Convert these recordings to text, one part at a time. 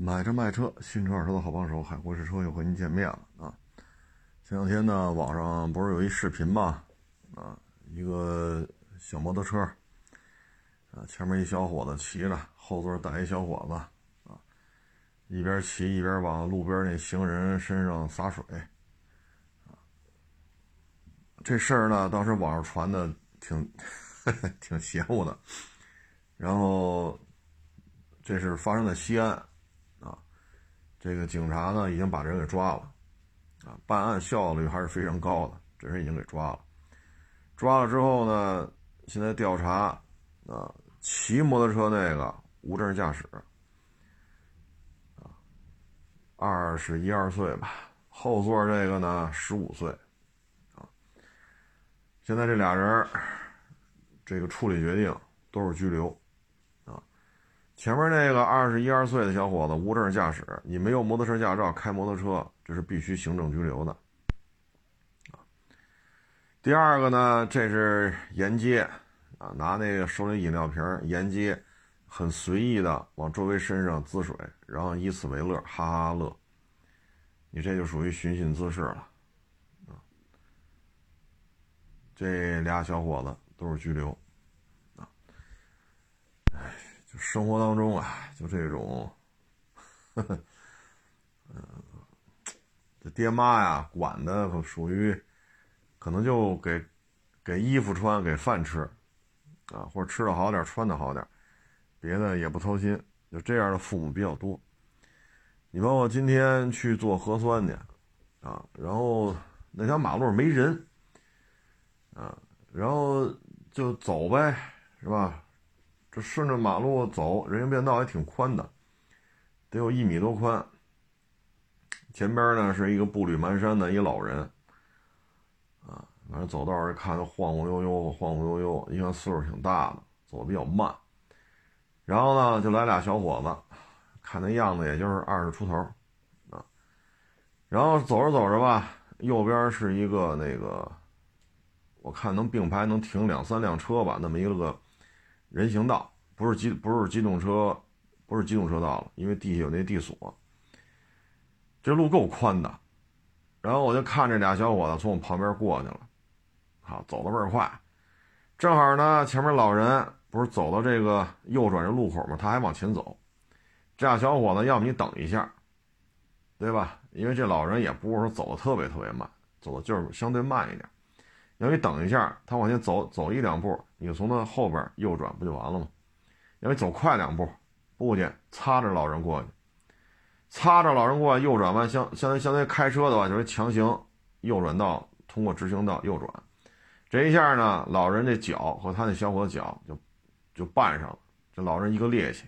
买车卖车，新车二手车的好帮手，海阔试车又和您见面了啊！前两天呢，网上不是有一视频吗？啊，一个小摩托车，啊，前面一小伙子骑着，后座带一小伙子，啊，一边骑一边往路边那行人身上洒水，啊，这事儿呢，当时网上传的挺 挺邪乎的，然后这是发生在西安。这个警察呢，已经把人给抓了，啊，办案效率还是非常高的，这人已经给抓了。抓了之后呢，现在调查，啊，骑摩托车那个无证驾驶，啊，二十一二岁吧，后座这个呢十五岁，啊，现在这俩人，这个处理决定都是拘留。前面那个二十一二岁的小伙子无证驾驶，你没有摩托车驾照开摩托车，这是必须行政拘留的。第二个呢，这是沿街啊，拿那个手里饮料瓶沿街很随意的往周围身上滋水，然后以此为乐，哈哈乐。你这就属于寻衅滋事了啊！这俩小伙子都是拘留啊，哎。就生活当中啊，就这种，嗯，这爹妈呀管的可属于，可能就给给衣服穿，给饭吃，啊，或者吃的好点，穿的好点，别的也不操心。就这样的父母比较多。你包括今天去做核酸去，啊，然后那条马路没人，啊，然后就走呗，是吧？顺着马路走，人行便道也挺宽的，得有一米多宽。前边呢是一个步履蹒跚的一老人，啊，反正走道儿看他晃晃悠悠，晃晃悠悠，一看岁数挺大的，走的比较慢。然后呢，就来俩小伙子，看那样子也就是二十出头，啊，然后走着走着吧，右边是一个那个，我看能并排能停两三辆车吧，那么一个。人行道不是机不是机动车，不是机动车道了，因为地下有那地锁。这路够宽的，然后我就看这俩小伙子从我旁边过去了，好走的倍儿快，正好呢前面老人不是走到这个右转这路口吗？他还往前走，这俩小伙子要不你等一下，对吧？因为这老人也不是说走的特别特别慢，走的就是相对慢一点。要你等一下，他往前走走一两步，你就从他后边右转，不就完了吗？要你走快两步，步去擦着老人过去，擦着老人过右转弯，相相当于相当于开车的话，就是强行右转道，通过直行道右转，这一下呢，老人这脚和他那小伙子脚就就绊上了，这老人一个趔趄，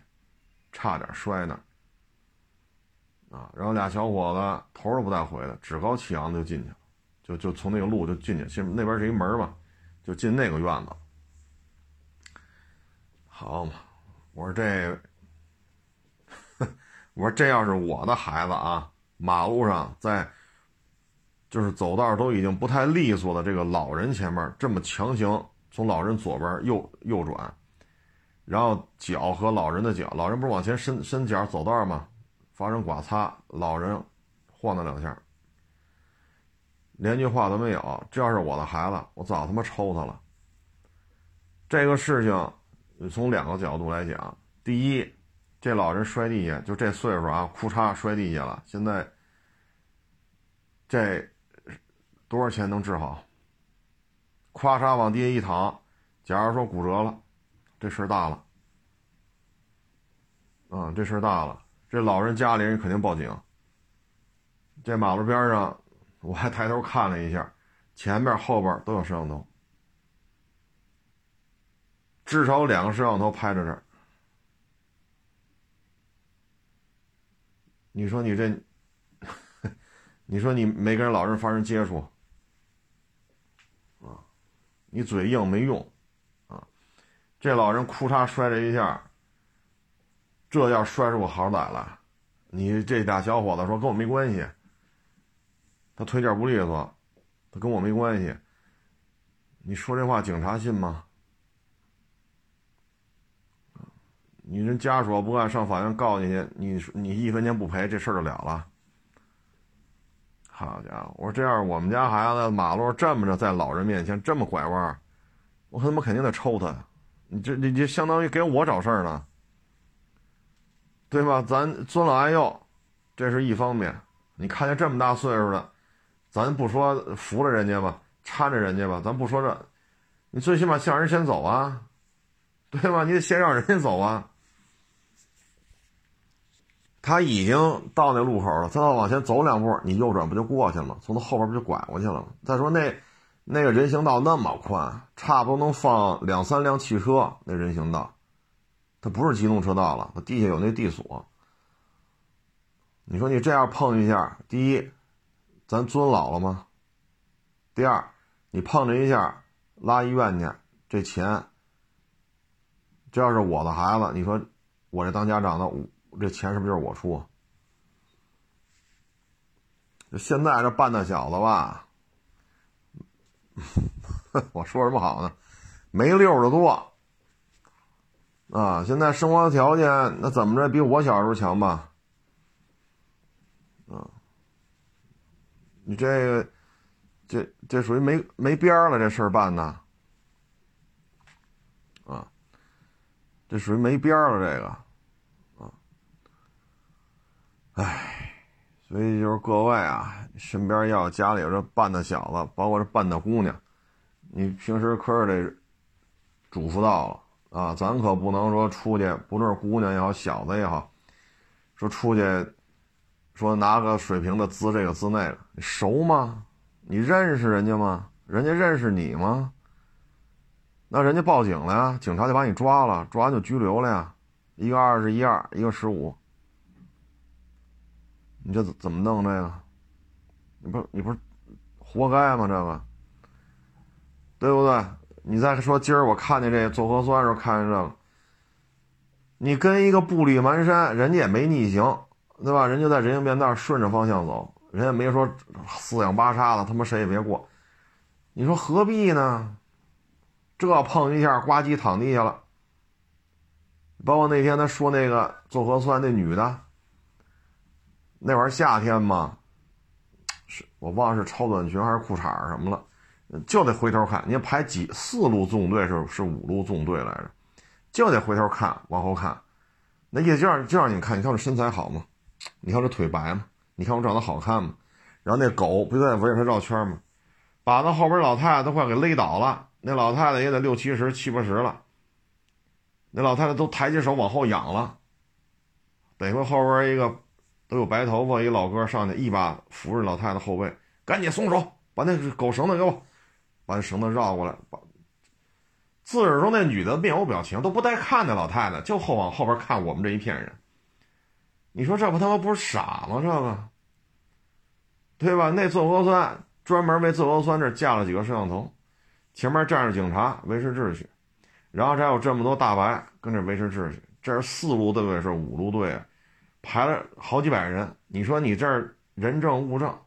差点摔那啊，然后俩小伙子头都不带回的，趾高气扬的就进去了。就就从那个路就进去，其实那边是一门嘛，就进那个院子。好嘛，我说这，我说这要是我的孩子啊，马路上在，就是走道都已经不太利索的这个老人前面这么强行从老人左边右右转，然后脚和老人的脚，老人不是往前伸伸脚走道吗？发生剐擦，老人晃了两下。连句话都没有，这要是我的孩子，我早他妈抽他了。这个事情，从两个角度来讲，第一，这老人摔地下，就这岁数啊，裤衩摔地下了，现在这多少钱能治好？咵嚓往地下一躺，假如说骨折了，这事儿大了。啊，这事儿大了，这老人家里人肯定报警。这马路边上。我还抬头看了一下，前面后边都有摄像头，至少两个摄像头拍着这儿。你说你这，你说你没跟老人发生接触，啊，你嘴硬没用，啊，这老人裤衩摔了一下，这要摔出个好歹来，你这俩小伙子说跟我没关系。他腿脚不利索，他跟我没关系。你说这话，警察信吗？你人家属不干，上法院告你去，你你一分钱不赔，这事儿就了了。好家伙，我说这样，我们家孩子马路这么着，在老人面前这么拐弯，我他妈肯定得抽他。你这你这相当于给我找事儿呢，对吧？咱尊老爱幼，这是一方面。你看见这么大岁数的，咱不说扶着人家吧，搀着人家吧，咱不说这，你最起码向人先走啊，对吧？你得先让人家走啊。他已经到那路口了，他要往前走两步，你右转不就过去了吗？从他后边不就拐过去了吗？再说那那个人行道那么宽，差不多能放两三辆汽车。那人行道，它不是机动车道了，它地下有那地锁。你说你这样碰一下，第一，咱尊老了吗？第二，你碰这一下拉医院去，这钱，这要是我的孩子，你说我这当家长的。这钱是不是就是我出？现在这半大小子吧，我说什么好呢？没溜的多啊！现在生活条件那怎么着比我小时候强吧？啊，你这个，这这属于没没边了，这事儿办的啊，这属于没边了，这个。唉，所以就是各位啊，身边要家里有这半大小子，包括这半大姑娘，你平时可是得嘱咐到了啊！咱可不能说出去，不论是姑娘也好，小子也好，说出去说拿个水瓶子滋这个滋那个，你熟吗？你认识人家吗？人家认识你吗？那人家报警了呀，警察就把你抓了，抓完就拘留了呀，一个二十一二，一个十五。你这怎怎么弄这个？你不你不是活该吗？这个，对不对？你再说今儿我看见这做核酸时候看见这个，你跟一个步履蹒跚，人家也没逆行，对吧？人家在人行便道顺着方向走，人家没说四仰八叉的，他妈谁也别过。你说何必呢？这碰一下，呱唧躺地下了。包括那天他说那个做核酸那女的。那玩意儿夏天嘛，是我忘了是超短裙还是裤衩什么了，就得回头看。你排几四路纵队是是五路纵队来着，就得回头看，往后看。那意思就让就让你看，你看我身材好吗？你看我这腿白吗？你看我长得好看吗？然后那狗不就在围着他绕圈吗？把那后边老太太都快给勒倒了。那老太太也得六七十、七八十了。那老太太都抬起手往后仰了，得亏后边一个。都有白头发，一老哥上去一把扶着老太太后背，赶紧松手，把那狗绳子给我，把那绳子绕过来。把自始至终那女的面无表情，都不带看那老太太，就后往后边看我们这一片人。你说这不他妈不是傻吗？这个，对吧？那做核酸专门为做核酸这架了几个摄像头，前面站着警察维持秩序，然后这还有这么多大白跟这维持秩序，这是四路队是五路队。排了好几百人，你说你这儿人证物证，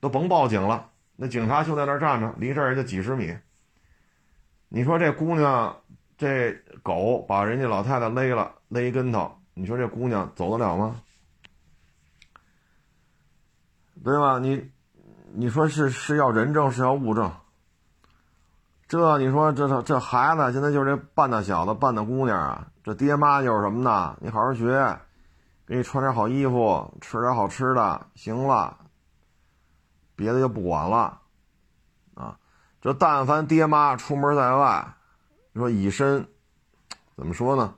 都甭报警了，那警察就在那儿站着，离这儿也就几十米。你说这姑娘，这狗把人家老太太勒了，勒一跟头，你说这姑娘走得了吗？对吧？你，你说是是要人证是要物证？这你说这这孩子现在就是这半大小子半大姑娘啊，这爹妈就是什么呢？你好好学。给你穿点好衣服，吃点好吃的，行了，别的就不管了，啊，这但凡爹妈出门在外，说以身，怎么说呢？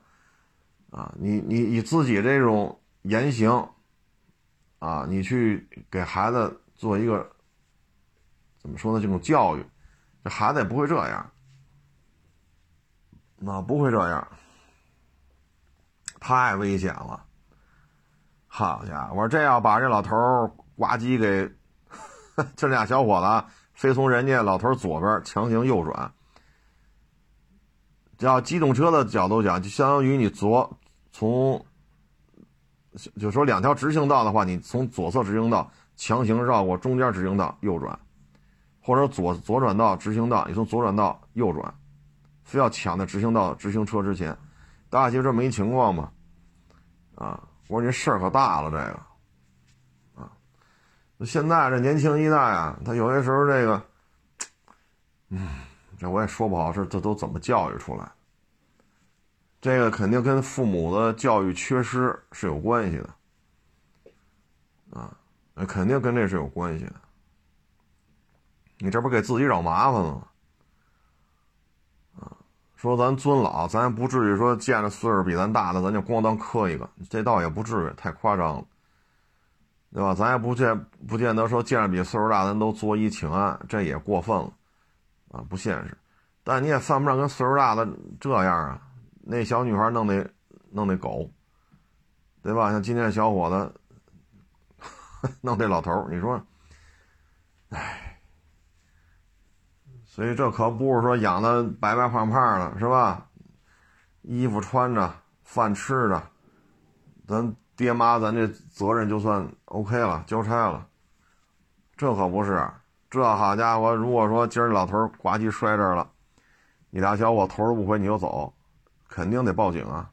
啊，你你以自己这种言行，啊，你去给孩子做一个，怎么说呢？这种教育，这孩子也不会这样，那不会这样，太危险了。好家伙！我说这要把这老头呱唧给，这俩小伙子非从人家老头左边强行右转。叫机动车的角度讲，就相当于你左从，就说两条直行道的话，你从左侧直行道强行绕过中间直行道右转，或者左左转道直行道，你从左转道右转，非要抢在直行道直行车之前，大家就这么一情况嘛，啊，我说你事儿可大了这个，啊，现在这年轻一代啊，他有些时候这个，嗯，这我也说不好，是这都怎么教育出来？这个肯定跟父母的教育缺失是有关系的，啊，那肯定跟这是有关系的。你这不给自己找麻烦了吗？说咱尊老，咱也不至于说见着岁数比咱大的，咱就咣当磕一个，这倒也不至于，太夸张了，对吧？咱也不见不见得说见着比岁数大，咱都作揖请安，这也过分了，啊，不现实。但你也犯不上跟岁数大的这样啊。那小女孩弄那弄那狗，对吧？像今天小伙子 弄这老头你说，唉，所以这可不是说养的白白胖胖的，是吧？衣服穿着，饭吃着，咱爹妈咱这责任就算 OK 了，交差了。这可不是，这好家伙，如果说今儿老头呱唧摔这儿了，你俩小伙头都不回你就走。肯定得报警啊！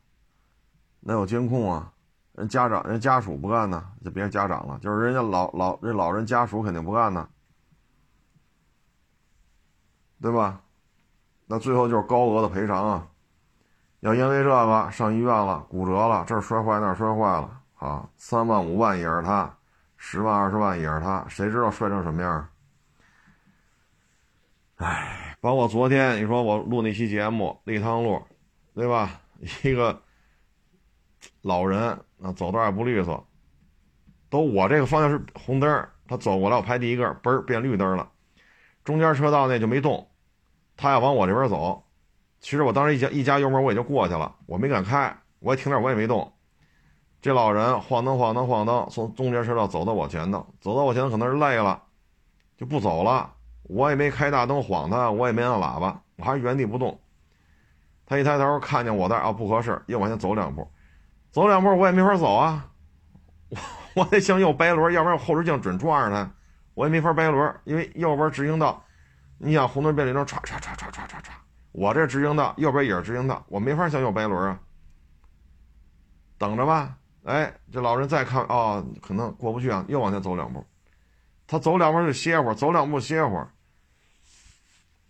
那有监控啊，人家长人家属不干呢，就别家长了，就是人家老老这老人家属肯定不干呢，对吧？那最后就是高额的赔偿啊！要因为这个上医院了，骨折了，这儿摔坏那儿摔坏了啊，三万五万也是他，十万二十万也是他，谁知道摔成什么样？哎，包括昨天你说我录那期节目《立汤路》。对吧？一个老人啊，走道也不利索，都我这个方向是红灯，他走过来我拍第一个，嘣儿变绿灯了，中间车道那就没动，他要往我这边走，其实我当时一加一加油门我也就过去了，我没敢开，我也停那我也没动，这老人晃灯晃灯晃灯从中间车道走到我前头，走到我前头可能是累了，就不走了，我也没开大灯晃他，我也没按喇叭，我还是原地不动。他一抬头看见我那啊不合适，又往前走两步，走两步我也没法走啊，我 我得向右掰轮，要不然我后视镜准撞上他，我也没法掰轮，因为右边直行道，你想红灯变绿灯，唰唰唰唰唰唰唰，我这直行道右边也是直行道，我没法向右掰轮啊，等着吧，哎，这老人再看哦，可能过不去啊，又往前走两步，他走两步就歇会儿，走两步歇会儿。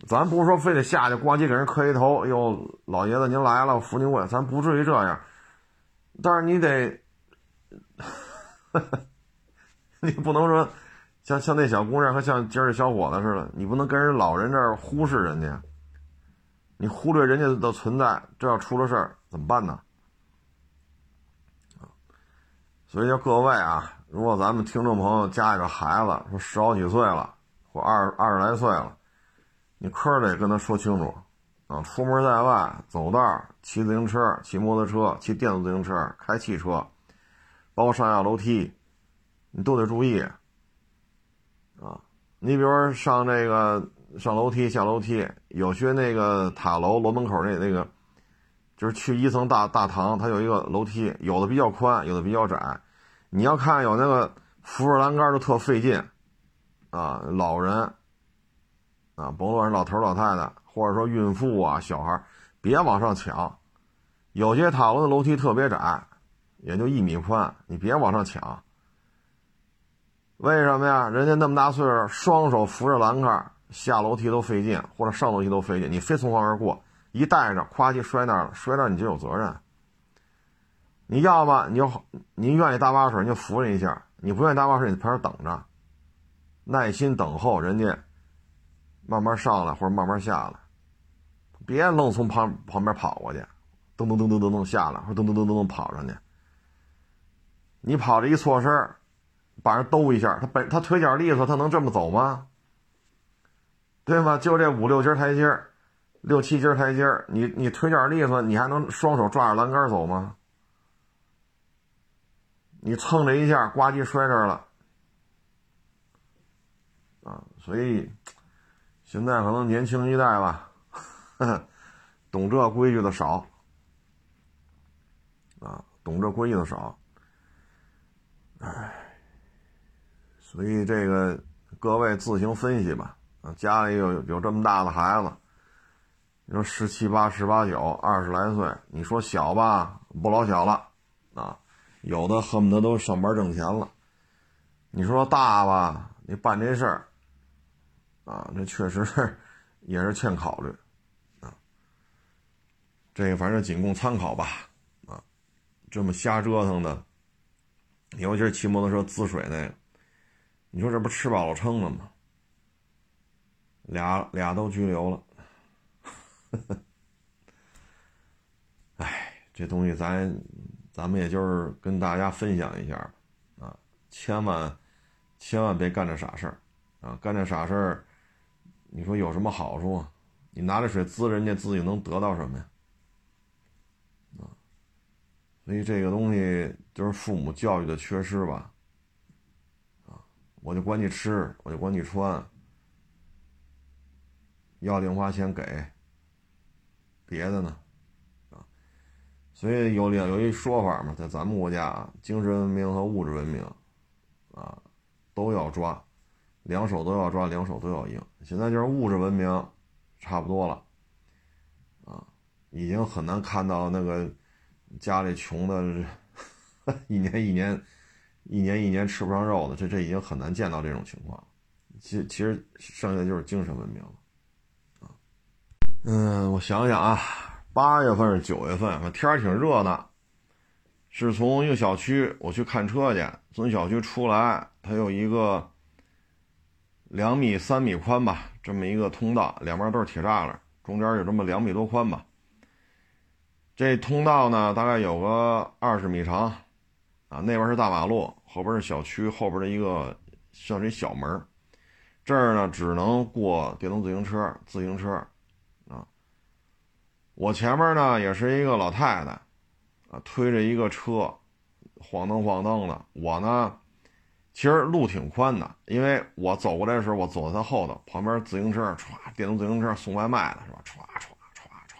咱不是说非得下去咣叽给人磕一头，哟，老爷子您来了，扶您过去，咱不至于这样。但是你得，你不能说像像那小姑娘和像今儿这小伙子似的，你不能跟人老人这儿忽视人家，你忽略人家的存在，这要出了事儿怎么办呢？所以，叫各位啊，如果咱们听众朋友家里个孩子说十好几岁了，或二二十来岁了。你科得跟他说清楚，啊，出门在外走道、骑自行车、骑摩托车、骑电动自行车、开汽车，包括上下楼梯，你都得注意，你比如说上这个上楼梯、下楼梯，有些那个塔楼楼门口那那个，就是去一层大大堂，它有一个楼梯，有的比较宽，有的比较窄，你要看有那个扶着栏杆都特费劲，啊，老人。啊，甭管是老头老太太，或者说孕妇啊、小孩，别往上抢。有些塔楼的楼梯特别窄，也就一米宽，你别往上抢。为什么呀？人家那么大岁数，双手扶着栏杆下楼梯都费劲，或者上楼梯都费劲，你非从旁而过，一带着，咵叽摔那儿了，摔那儿你就有责任。你要么你就您愿意搭把手，你就扶人一下；你不愿意搭把手，你旁边等着，耐心等候人家。慢慢上来或者慢慢下来，别愣从旁旁边跑过去，噔噔噔噔噔噔下来，或者噔噔噔噔噔跑上去。你跑着一错身把人兜一下，他本他腿脚利索，他能这么走吗？对吗？就这五六阶台阶六七阶台阶你你腿脚利索，你还能双手抓着栏杆走吗？你蹭这一下，呱唧摔这儿了，啊，所以。现在可能年轻一代吧，懂这规矩的少，啊，懂这规矩的少，哎，所以这个各位自行分析吧。啊，家里有有这么大的孩子，你说十七八、十八九、二十来岁，你说小吧，不老小了啊，有的恨不得都上班挣钱了。你说大吧，你办这事儿啊，这确实也是欠考虑啊。这个反正仅供参考吧啊，这么瞎折腾的，尤其是骑摩托车滋水那个，你说这不吃饱了撑的吗？俩俩都拘留了。哎，这东西咱咱们也就是跟大家分享一下啊，千万千万别干这傻事儿啊！干这傻事儿，你说有什么好处啊？你拿着水滋人家，自己能得到什么呀？啊，所以这个东西就是父母教育的缺失吧。我就管你吃，我就管你穿，要零花钱给。别的呢，啊，所以有两有一说法嘛，在咱们国家啊，精神文明和物质文明，啊，都要抓，两手都要抓，两手都要硬。现在就是物质文明差不多了，啊，已经很难看到那个家里穷的，一年一年，一年一年吃不上肉的，这这已经很难见到这种情况。其其实剩下的就是精神文明了。嗯，我想想啊，八月份是九月份，天儿挺热的。是从一个小区我去看车去，从小区出来，它有一个两米三米宽吧，这么一个通道，两边都是铁栅栏，中间有这么两米多宽吧。这通道呢，大概有个二十米长，啊，那边是大马路，后边是小区，后边的一个像这小门这儿呢只能过电动自行车、自行车啊。我前面呢也是一个老太太，啊，推着一个车，晃荡晃荡的。我呢，其实路挺宽的，因为我走过来的时候，我走在她后头，旁边自行车歘，电动自行车送外卖的是吧？歘歘歘歘，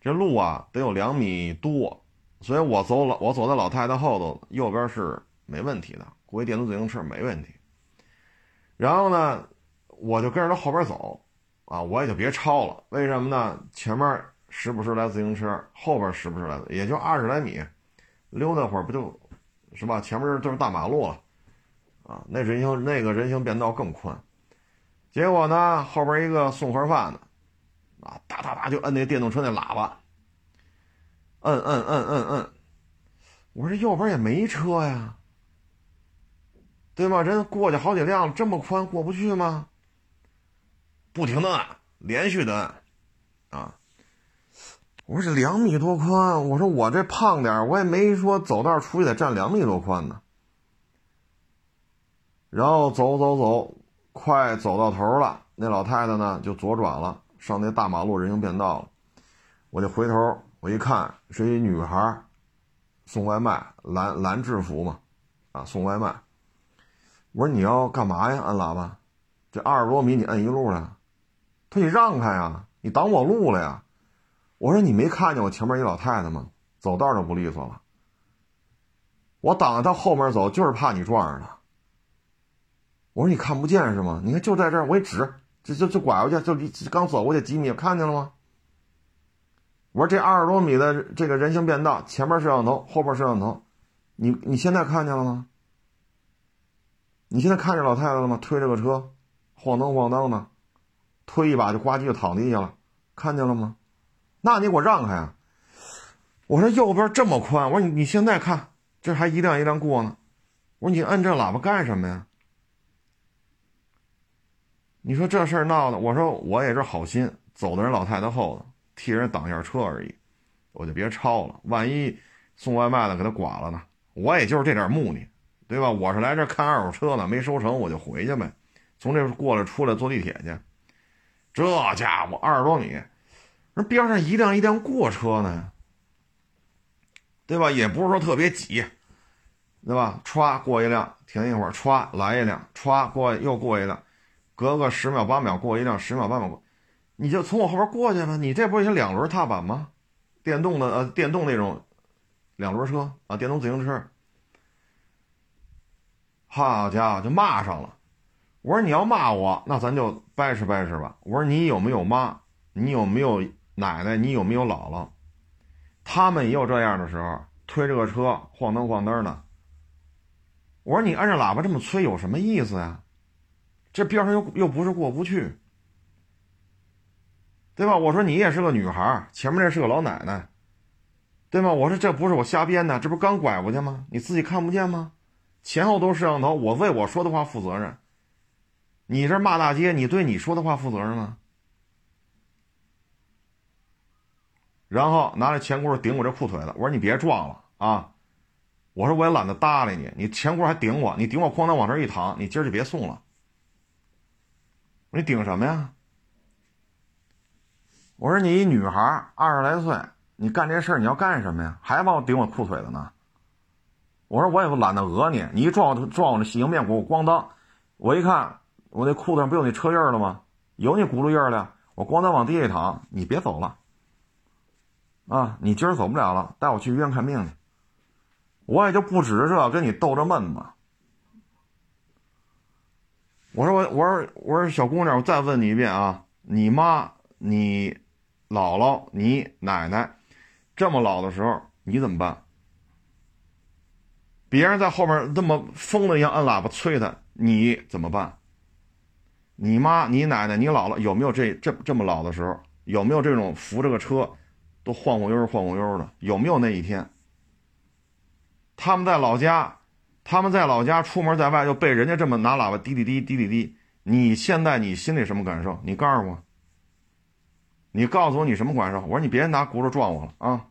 这路啊得有两米多，所以我走了，我走在老太太后头，右边是没问题的，国一电动自行车没问题。然后呢，我就跟着他后边走，啊，我也就别超了，为什么呢？前面。时不时来自行车，后边时不时来，也就二十来米，溜达会儿不就，是吧？前面就是大马路了，啊，那人行那个人行便道更宽。结果呢，后边一个送盒饭的，啊，哒哒哒就摁那电动车那喇叭，摁摁摁摁摁。我说这右边也没车呀，对吗？人过去好几辆，这么宽过不去吗？不停的按，连续的按，啊。我说这两米多宽，我说我这胖点我也没说走道出去得占两米多宽呢。然后走走走，快走到头了，那老太太呢就左转了，上那大马路人行便道了。我就回头，我一看是一女孩，送外卖，蓝蓝制服嘛，啊，送外卖。我说你要干嘛呀？按喇叭，这二十多米你摁一路了，他说你让开呀，你挡我路了呀。我说你没看见我前面一老太太吗？走道都不利索了。我挡着她后面走，就是怕你撞上她。我说你看不见是吗？你看就在这儿，我一指，就就就拐过去，就离刚走过去几米，看见了吗？我说这二十多米的这个人行便道，前面摄像头，后边摄像头，你你现在看见了吗？你现在看见老太太了吗？推着个车，晃荡晃荡的，推一把就呱唧就躺地下了，看见了吗？那你给我让开啊！我说右边这么宽，我说你你现在看，这还一辆一辆过呢。我说你摁这喇叭干什么呀？你说这事儿闹的，我说我也是好心，走的人老太太后头，替人挡一下车而已，我就别超了。万一送外卖的给他剐了呢？我也就是这点目的，对吧？我是来这看二手车的，没收成我就回去呗。从这过来出来坐地铁去，这家伙二十多米。那边上一辆一辆过车呢，对吧？也不是说特别挤，对吧？歘过一辆，停一会儿，歘来一辆，歘过又过一辆，隔个十秒八秒过一辆，十秒八秒过，你就从我后边过去吧。你这不是两轮踏板吗？电动的呃，电动那种两轮车啊，电动自行车。好家伙，就骂上了。我说你要骂我，那咱就掰扯掰扯吧。我说你有没有妈？你有没有奶奶？你有没有姥姥？他们也有这样的时候，推着个车晃灯晃灯的。我说你按着喇叭这么催有什么意思呀？这边上又又不是过不去，对吧？我说你也是个女孩，前面那是个老奶奶，对吗？我说这不是我瞎编的，这不刚拐过去吗？你自己看不见吗？前后都是摄像头，我为我说的话负责任。你这骂大街，你对你说的话负责任吗？然后拿着钱棍顶我这裤腿子，我说你别撞了啊！我说我也懒得搭理你，你前轱辘还顶我，你顶我哐当往这一躺，你今儿就别送了。你顶什么呀？我说你一女孩二十来岁，你干这事儿你要干什么呀？还往我顶我裤腿子呢？我说我也不懒得讹你，你一撞撞我那迎面骨，咣当，我一看我那裤子上不有那车印了吗？有你轱辘印了，我咣当往地下一躺，你别走了，啊，你今儿走不了了，带我去医院看病去。我也就不指着这跟你逗着闷子。我说我我说我说小姑娘，我再问你一遍啊，你妈、你姥姥、你奶奶这么老的时候，你怎么办？别人在后面那么疯了一样按喇叭催他，你怎么办？你妈、你奶奶、你姥姥有没有这这这么老的时候？有没有这种扶着个车都晃晃悠悠晃晃悠的？有没有那一天？他们在老家。他们在老家出门在外，又被人家这么拿喇叭滴滴滴滴滴滴。你现在你心里什么感受？你告诉我。你告诉我你什么感受？我说你别拿轱辘撞我了啊！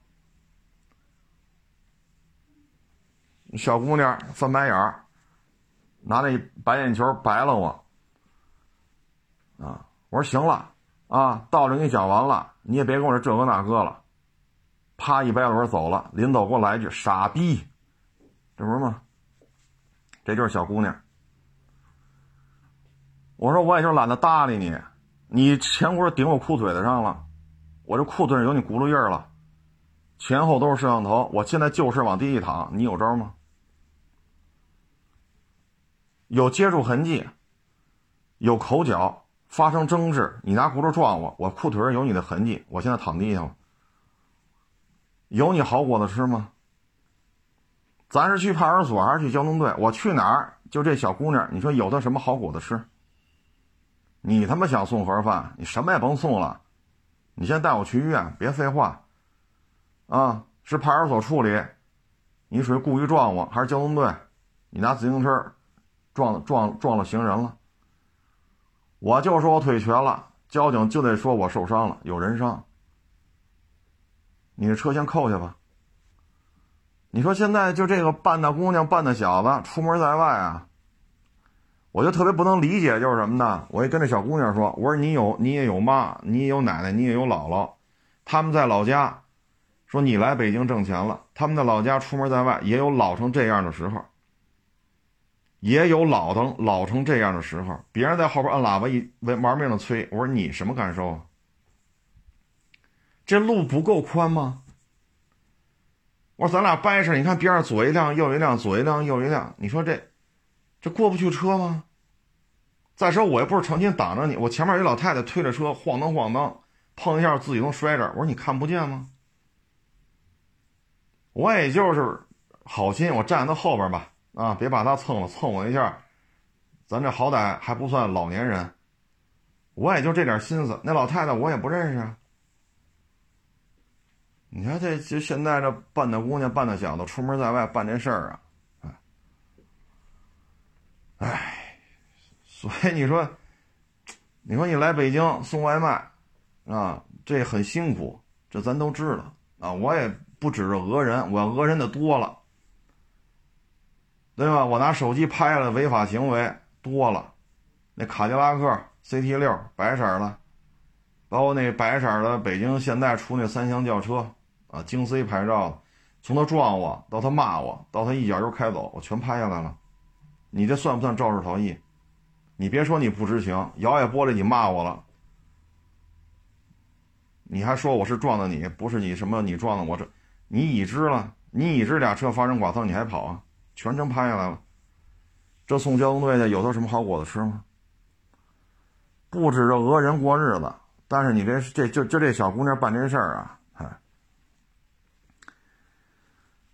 小姑娘翻白眼儿，拿那白眼球白了我。啊！我说行了啊，道理给你讲完了，你也别跟我这这个那个了。啪一掰轮走了，临走给我来一句傻逼，这不是吗？这就是小姑娘。我说我也就懒得搭理你，你前轱辘顶我裤腿子上了，我这裤腿上有你轱辘印儿了，前后都是摄像头，我现在就是往地一躺，你有招吗？有接触痕迹，有口角，发生争执，你拿轱辘撞我，我裤腿上有你的痕迹，我现在躺地下了，有你好果子吃吗？咱是去派出所还是去交通队？我去哪儿？就这小姑娘，你说有她什么好果子吃？你他妈想送盒饭，你什么也甭送了，你先带我去医院，别废话。啊，是派出所处理，你属于故意撞我，还是交通队？你拿自行车撞撞撞了行人了？我就说我腿瘸了，交警就得说我受伤了，有人伤。你的车先扣下吧。你说现在就这个半大姑娘半大小子出门在外啊，我就特别不能理解，就是什么呢？我一跟这小姑娘说，我说你有你也有妈，你也有奶奶，你也有姥姥，他们在老家，说你来北京挣钱了，他们在老家出门在外也有老成这样的时候，也有老成老成这样的时候，别人在后边按喇叭一玩命的催，我说你什么感受啊？这路不够宽吗？我说咱俩掰扯，你看边上左一辆右一辆，左一辆右一辆，你说这这过不去车吗？再说我又不是成心挡着你，我前面有老太太推着车晃荡晃荡，碰一下自己能摔着。我说你看不见吗？我也就是好心，我站在后边吧，啊，别把他蹭了，蹭我一下，咱这好歹还不算老年人，我也就这点心思。那老太太我也不认识啊。你看这这现在这半大姑娘半大小子出门在外办这事儿啊，哎，哎，所以你说，你说你来北京送外卖，啊，这很辛苦，这咱都知道啊。我也不指着讹人，我要讹人的多了，对吧？我拿手机拍了违法行为多了，那卡迪拉克 CT 六白色的，包括那白色的北京现代出那三厢轿车。啊，京 C 牌照，从他撞我到他骂我，到他一脚油开走，我全拍下来了。你这算不算肇事逃逸？你别说你不知情，摇下玻璃你骂我了，你还说我是撞的你，不是你什么你撞的我这，你已知了，你已知俩车发生剐蹭你还跑啊？全程拍下来了。这送交通队去有他什么好果子吃吗？不指着讹人过日子，但是你这这就就这小姑娘办这事儿啊，哎，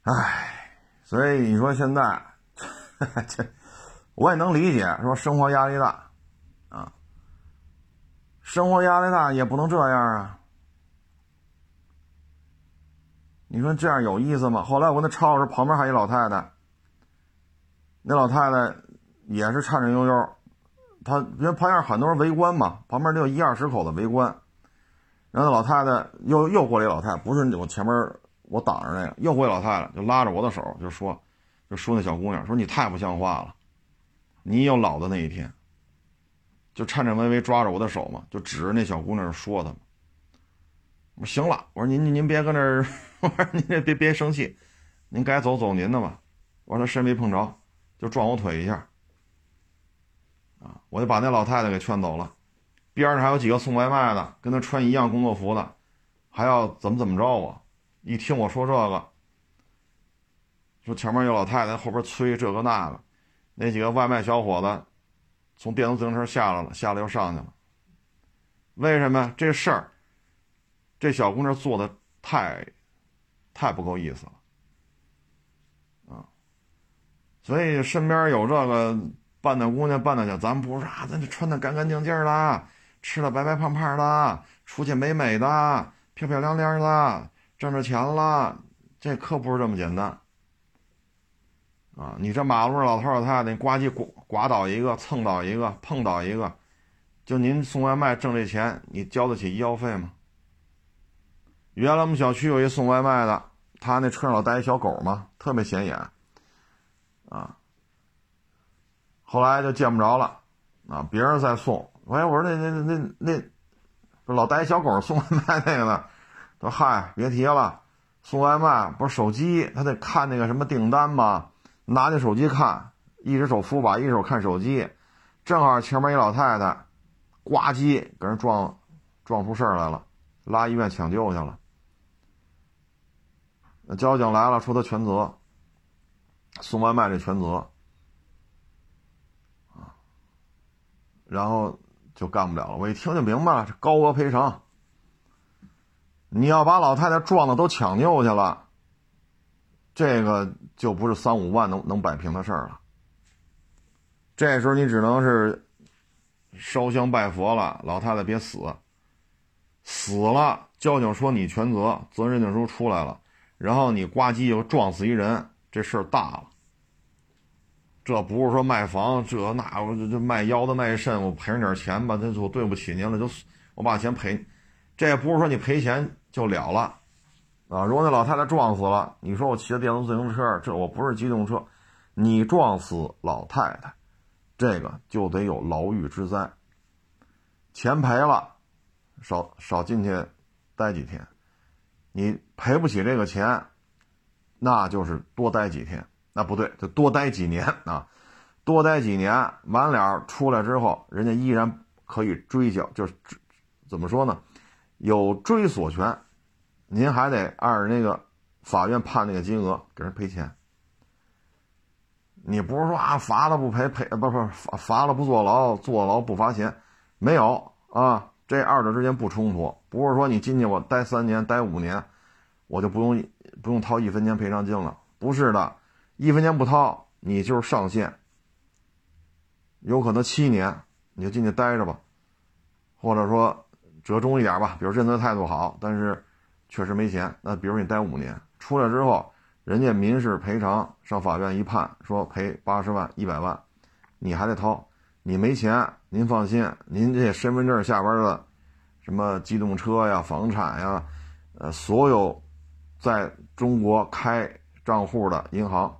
唉，所以你说现在 这我也能理解，说生活压力大啊，生活压力大也不能这样啊。你说这样有意思吗？后来我那超市旁边还一老太太，那老太太也是颤颤悠悠。他因为旁边很多人围观嘛，旁边得有一二十口子围观。然后那老太太又又过来，老太太不是我前面我挡着那个，又过来老太太就拉着我的手就说，就说那小姑娘说你太不像话了，你有老的那一天。就颤颤巍巍抓着我的手嘛，就指着那小姑娘说她嘛。我说行了，我说您您别搁那儿，我说您别别生气，您该走走您的吧。我说他身没碰着，就撞我腿一下。啊！我就把那老太太给劝走了，边上还有几个送外卖的，跟他穿一样工作服的，还要怎么怎么着啊？一听我说这个，说前面有老太太，后边催这个那个，那几个外卖小伙子从电动自行车下来了，下来又上去了。为什么这事儿？这小姑娘做的太，太不够意思了，啊！所以身边有这个。扮那姑娘扮那去，咱不是啊，咱这穿的干干净净的，吃的白白胖胖的，出去美美的，漂漂亮亮的，挣着钱了，这可不是这么简单啊！你这马路老头老太太，呱唧刮刮倒一个，蹭倒一个，碰倒一个，就您送外卖挣这钱，你交得起医药费吗？原来我们小区有一送外卖的，他那车上老带一小狗嘛，特别显眼，啊。后来就见不着了，啊，别人在送，哎，我说那那那那那，老带小狗送外卖那个呢？说嗨，别提了，送外卖不是手机，他得看那个什么订单吗？拿那手机看，一只手扶把，一手看手机，正好前面一老太太，呱唧给人撞撞出事儿来了，拉医院抢救去了。那交警来了，说他全责，送外卖这全责。然后就干不了了。我一听就明白了，这高额赔偿。你要把老太太撞的都抢救去了，这个就不是三五万能能摆平的事儿了。这时候你只能是烧香拜佛了，老太太别死。死了，交警说你全责，责任认定书出来了，然后你呱唧又撞死一人，这事儿大了。这不是说卖房这那我这这卖腰子卖肾我赔上点钱吧，这就对不起您了，就我把钱赔，这也不是说你赔钱就了了，啊！如果那老太太撞死了，你说我骑着电动自行车，这我不是机动车，你撞死老太太，这个就得有牢狱之灾，钱赔了，少少进去待几天，你赔不起这个钱，那就是多待几天。那不对，就多待几年啊，多待几年，完了出来之后，人家依然可以追缴，就是怎么说呢，有追索权，您还得按那个法院判那个金额给人赔钱。你不是说啊，罚了不赔，赔不不罚罚了不坐牢，坐牢不罚钱，没有啊，这二者之间不冲突，不是说你进去我待三年、待五年，我就不用不用掏一分钱赔偿金了，不是的。一分钱不掏，你就是上限。有可能七年，你就进去待着吧，或者说折中一点吧，比如认罪态度好，但是确实没钱，那比如你待五年，出来之后，人家民事赔偿上法院一判，说赔八十万、一百万，你还得掏，你没钱，您放心，您这身份证下边的什么机动车呀、房产呀，呃，所有在中国开账户的银行。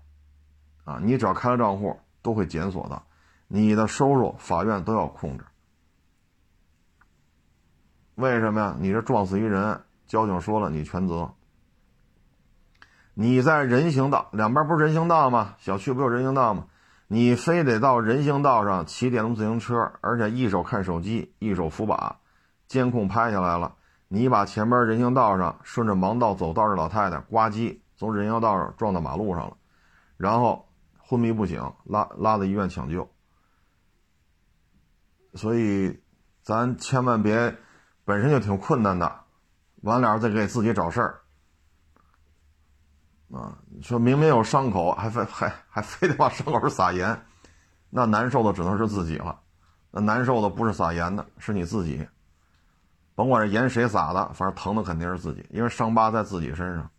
啊，你只要开了账户，都会检索的，你的收入法院都要控制。为什么呀？你这撞死一人，交警说了，你全责。你在人行道两边不是人行道吗？小区不有人行道吗？你非得到人行道上骑电动自行车，而且一手看手机，一手扶把，监控拍下来了，你把前面人行道上顺着盲道走道的老太太呱唧从人行道上撞到马路上了，然后。昏迷不醒，拉拉到医院抢救。所以，咱千万别本身就挺困难的，完了再给自己找事儿，啊，说明明有伤口，还非还还非得往伤口上撒盐，那难受的只能是自己了，那难受的不是撒盐的，是你自己，甭管这盐谁撒的，反正疼的肯定是自己，因为伤疤在自己身上，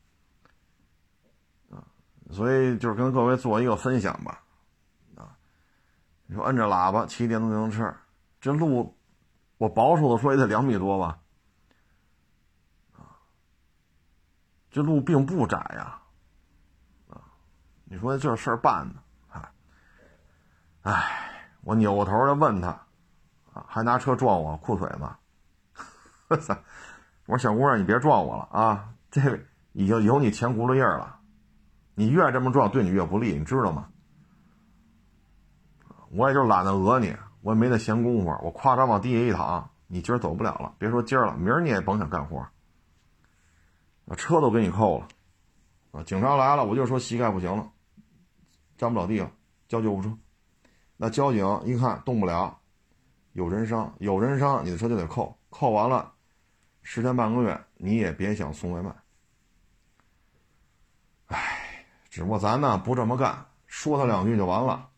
啊，所以就是跟各位做一个分享吧，啊，你说摁着喇叭骑电动自行车，这路。我保守的说也得两米多吧，啊，这路并不窄呀，啊，你说这事儿办的，哎，哎，我扭过头来问他，啊，还拿车撞我裤腿吗？我说小姑娘，你别撞我了啊，这已经有你前轱辘印了，你越这么撞，对你越不利，你知道吗？我也就懒得讹你。我也没那闲工夫，我夸张往地下一躺，你今儿走不了了。别说今儿了，明儿你也甭想干活。把车都给你扣了，啊，警察来了，我就说膝盖不行了，站不了地了，叫救护车。那交警一看动不了，有人伤，有人伤，你的车就得扣，扣完了，十天半个月你也别想送外卖。唉，只不过咱呢不这么干，说他两句就完了。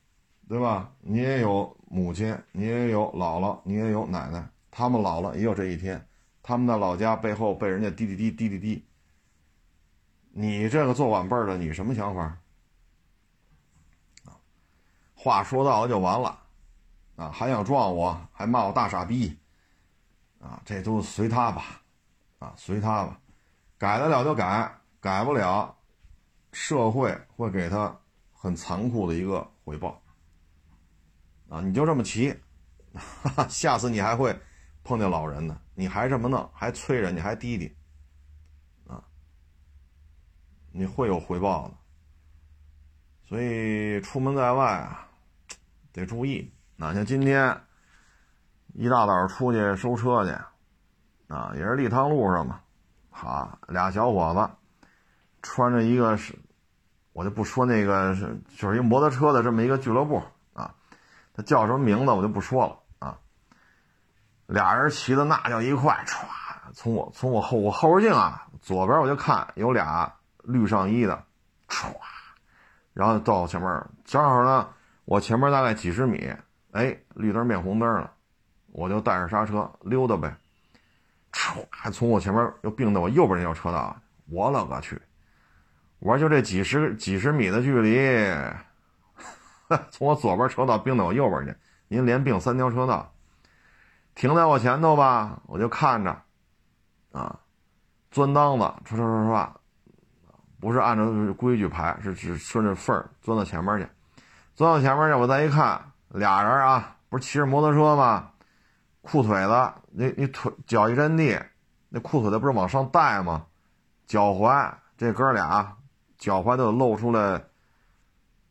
对吧？你也有母亲，你也有姥姥，你也有奶奶，他们老了也有这一天，他们的老家背后被人家滴滴滴滴滴滴。你这个做晚辈的，你什么想法？话说到了就完了，啊，还想撞我，还骂我大傻逼，啊，这都随他吧，啊，随他吧，改得了就改，改不了，社会会给他很残酷的一个回报。啊，你就这么骑，哈 哈下次你还会碰见老人呢。你还这么弄，还催人家，还滴滴，啊，你会有回报的。所以出门在外啊，得注意。那像今天一大早出去收车去，啊，也是立汤路上嘛，好，俩小伙子穿着一个是，我就不说那个是，就是一摩托车的这么一个俱乐部啊。他叫什么名字我就不说了啊。俩人骑的那叫一快，歘，从我从我后我后视镜啊左边我就看有俩绿上衣的，歘，然后到我前面正好呢，我前面大概几十米，哎，绿灯变红灯了，我就带着刹车溜达呗，歘，还从我前面又并到我右边那条车道，我勒个去！我说就这几十几十米的距离。从我左边车道并到我右边去，您连并三条车道，停在我前头吧，我就看着，啊，钻裆子，唰唰唰唰，不是按照规矩排，是只顺着缝钻到前面去，钻到前面去，我再一看，俩人啊，不是骑着摩托车吗？裤腿子，你你腿脚一沾地，那裤腿子不是往上带吗？脚踝，这哥俩脚踝都露出来。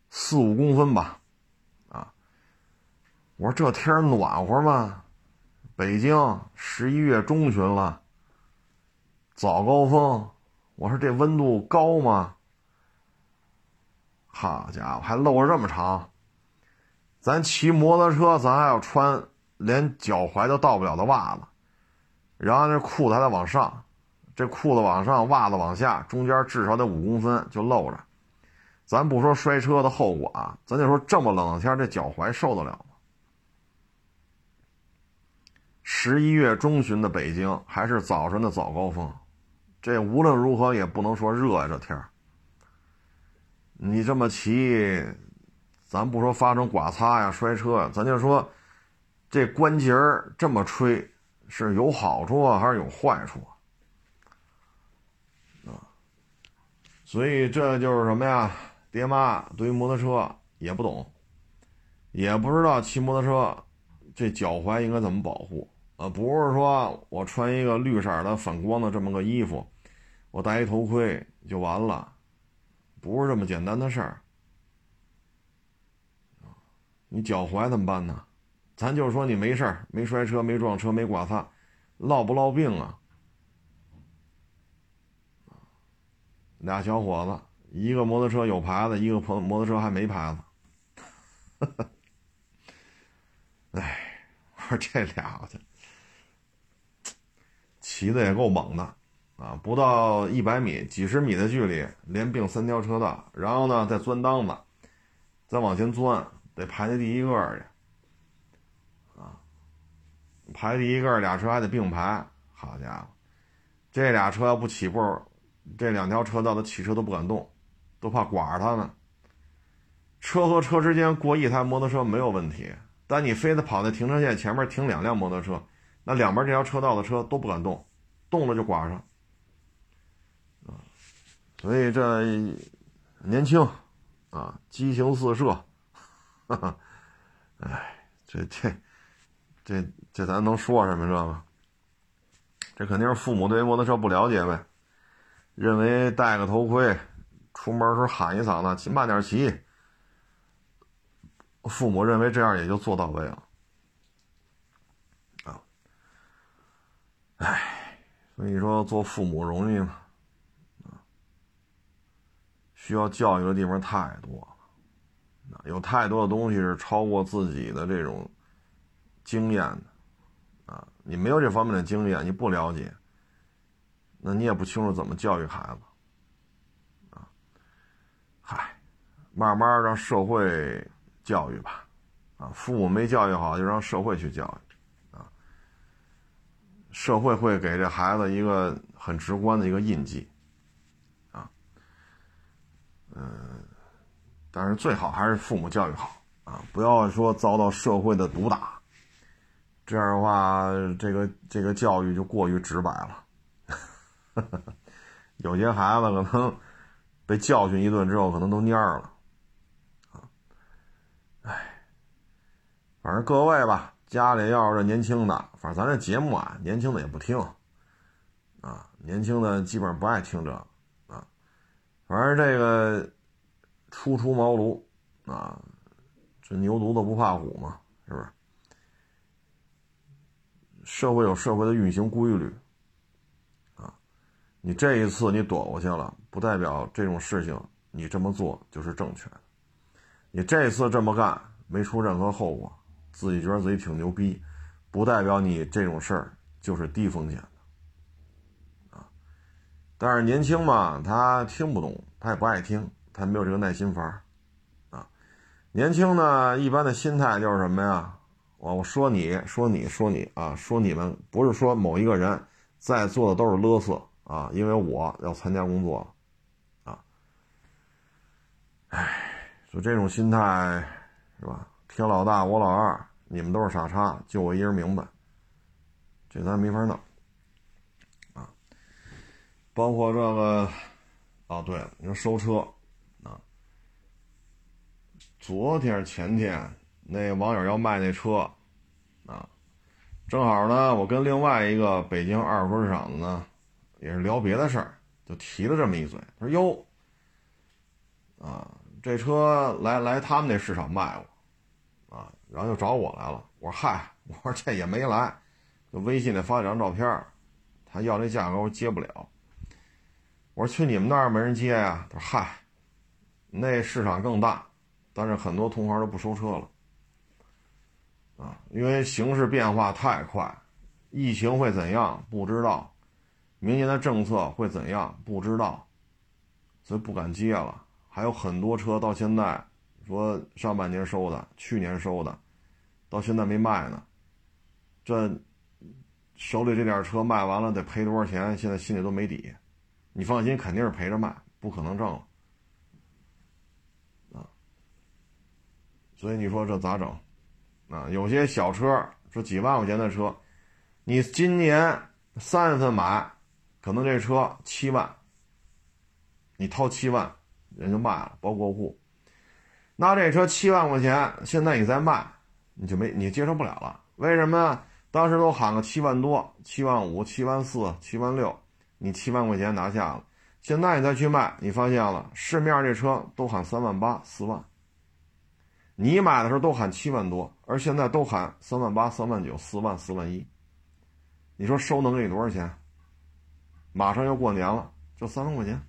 四五公分吧，啊！我说这天暖和吗？北京十一月中旬了，早高峰。我说这温度高吗？好家伙，还露着这么长！咱骑摩托车，咱还要穿连脚踝都到不了的袜子，然后那裤子还得往上，这裤子往上，袜子往下，中间至少得五公分就露着。咱不说摔车的后果啊，咱就说这么冷的天，这脚踝受得了吗？十一月中旬的北京还是早晨的早高峰，这无论如何也不能说热呀，这天你这么骑，咱不说发生剐擦呀、摔车呀，咱就说这关节这么吹，是有好处啊，还是有坏处啊？所以这就是什么呀？爹妈对于摩托车也不懂，也不知道骑摩托车这脚踝应该怎么保护啊？不是说我穿一个绿色的反光的这么个衣服，我戴一头盔就完了，不是这么简单的事儿你脚踝怎么办呢？咱就说你没事儿，没摔车，没撞车，没剐擦，落不落病啊？俩小伙子。一个摩托车有牌子，一个摩摩托车还没牌子。哎，我说这俩，骑的也够猛的，啊，不到一百米，几十米的距离，连并三条车道，然后呢再钻裆子，再往前钻，得排在第一个去，排第一个，俩车还得并排，好家伙，这俩车要不起步，这两条车道的汽车都不敢动，都怕刮着他们。车和车之间过一台摩托车没有问题，但你非得跑在停车线前面停两辆摩托车。那两边这条车道的车都不敢动，动了就刮上，啊，所以这年轻，啊，激情四射，哈哈，哎，这这这这咱能说什么？这个，这肯定是父母对摩托车不了解呗，认为戴个头盔，出门时候喊一嗓子骑慢点骑，父母认为这样也就做到位了。唉，所以说做父母容易吗？需要教育的地方太多了，有太多的东西是超过自己的这种经验的，啊，你没有这方面的经验，你不了解，那你也不清楚怎么教育孩子，啊，嗨，慢慢让社会教育吧，啊，父母没教育好，就让社会去教育。啊。社会会给这孩子一个很直观的一个印记，啊，嗯，但是最好还是父母教育好啊，不要说遭到社会的毒打，这样的话，这个这个教育就过于直白了，有些孩子可能被教训一顿之后，可能都蔫了，啊，哎，反正各位吧。家里要是年轻的，反正咱这节目啊，年轻的也不听，啊，年轻的基本上不爱听这，啊，反正这个初出茅庐，啊，这牛犊子不怕虎嘛，是不是？社会有社会的运行规律，啊，你这一次你躲过去了，不代表这种事情你这么做就是正确的，你这次这么干没出任何后果。自己觉得自己挺牛逼，不代表你这种事儿就是低风险的，啊！但是年轻嘛，他听不懂，他也不爱听，他没有这个耐心法啊！年轻呢，一般的心态就是什么呀？我我说你说你说你啊，说你们不是说某一个人在座的都是勒索啊，因为我要参加工作，啊！哎，就这种心态，是吧？天老大，我老二，你们都是傻叉，就我一人明白。这咱没法弄啊。包括这个，哦，对了，你说收车啊，昨天前天那网友要卖那车啊，正好呢，我跟另外一个北京二手车市场的呢，也是聊别的事儿，就提了这么一嘴，他说：“哟，啊，这车来来他们那市场卖过。”然后又找我来了，我说嗨，我说这也没来，就微信里发几张照片，他要这价格我接不了。我说去你们那儿没人接呀？他说嗨，那市场更大，但是很多同行都不收车了，啊，因为形势变化太快，疫情会怎样不知道，明年的政策会怎样不知道，所以不敢接了。还有很多车到现在。说上半年收的，去年收的，到现在没卖呢。这手里这点车卖完了得赔多少钱？现在心里都没底。你放心，肯定是赔着卖，不可能挣了啊。所以你说这咋整？啊，有些小车说几万块钱的车，你今年三月份买，可能这车七万，你掏七万，人就卖了，包过户。那这车七万块钱，现在你再卖，你就没你接受不了了。为什么？当时都喊个七万多、七万五、七万四、七万六，你七万块钱拿下了。现在你再去卖，你发现了市面这车都喊三万八、四万。你买的时候都喊七万多，而现在都喊三万八、三万九、四万、四万一。你说收能给你多少钱？马上要过年了，就三万块钱。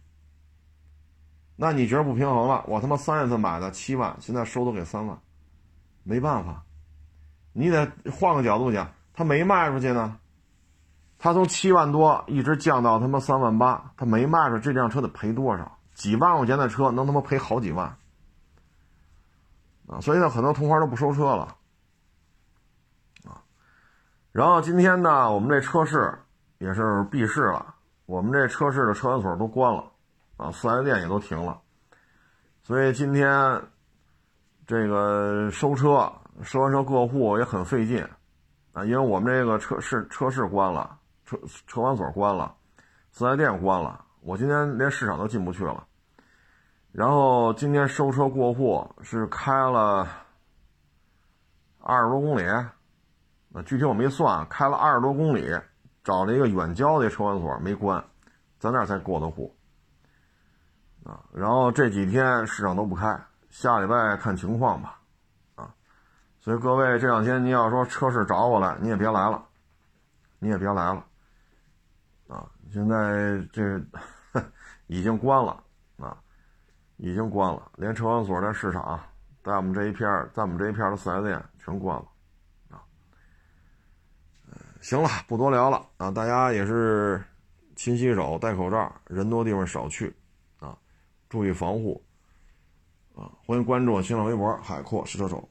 那你觉得不平衡了？我他妈三月份买的七万，现在收都给三万，没办法，你得换个角度讲，他没卖出去呢，他从七万多一直降到他妈三万八，他没卖出这辆车得赔多少？几万块钱的车能他妈赔好几万啊！所以呢，很多同行都不收车了啊。然后今天呢，我们这车市也是闭市了，我们这车市的车管所都关了啊，四 S 店也都停了，所以今天这个收车、收完车过户也很费劲啊，因为我们这个车市车市关了。车车管所关了，四 S 店关了，我今天连市场都进不去了。然后今天收车过户是开了二十多公里，那具体我没算，开了二十多公里，找了一个远郊的车管所没关，在那儿才过的户。啊，然后这几天市场都不开，下礼拜看情况吧。啊，所以各位这两天你要说车市找我来，你也别来了，你也别来了。啊现在这 已经关了，已经关了，连车管所、连市场，在我们这一片在我们这一片的四 S 店全关了啊。行了，不多聊了啊，大家也是勤洗手、戴口罩，人多地方少去啊，注意防护啊。欢迎关注我新浪微博“海阔试车手”。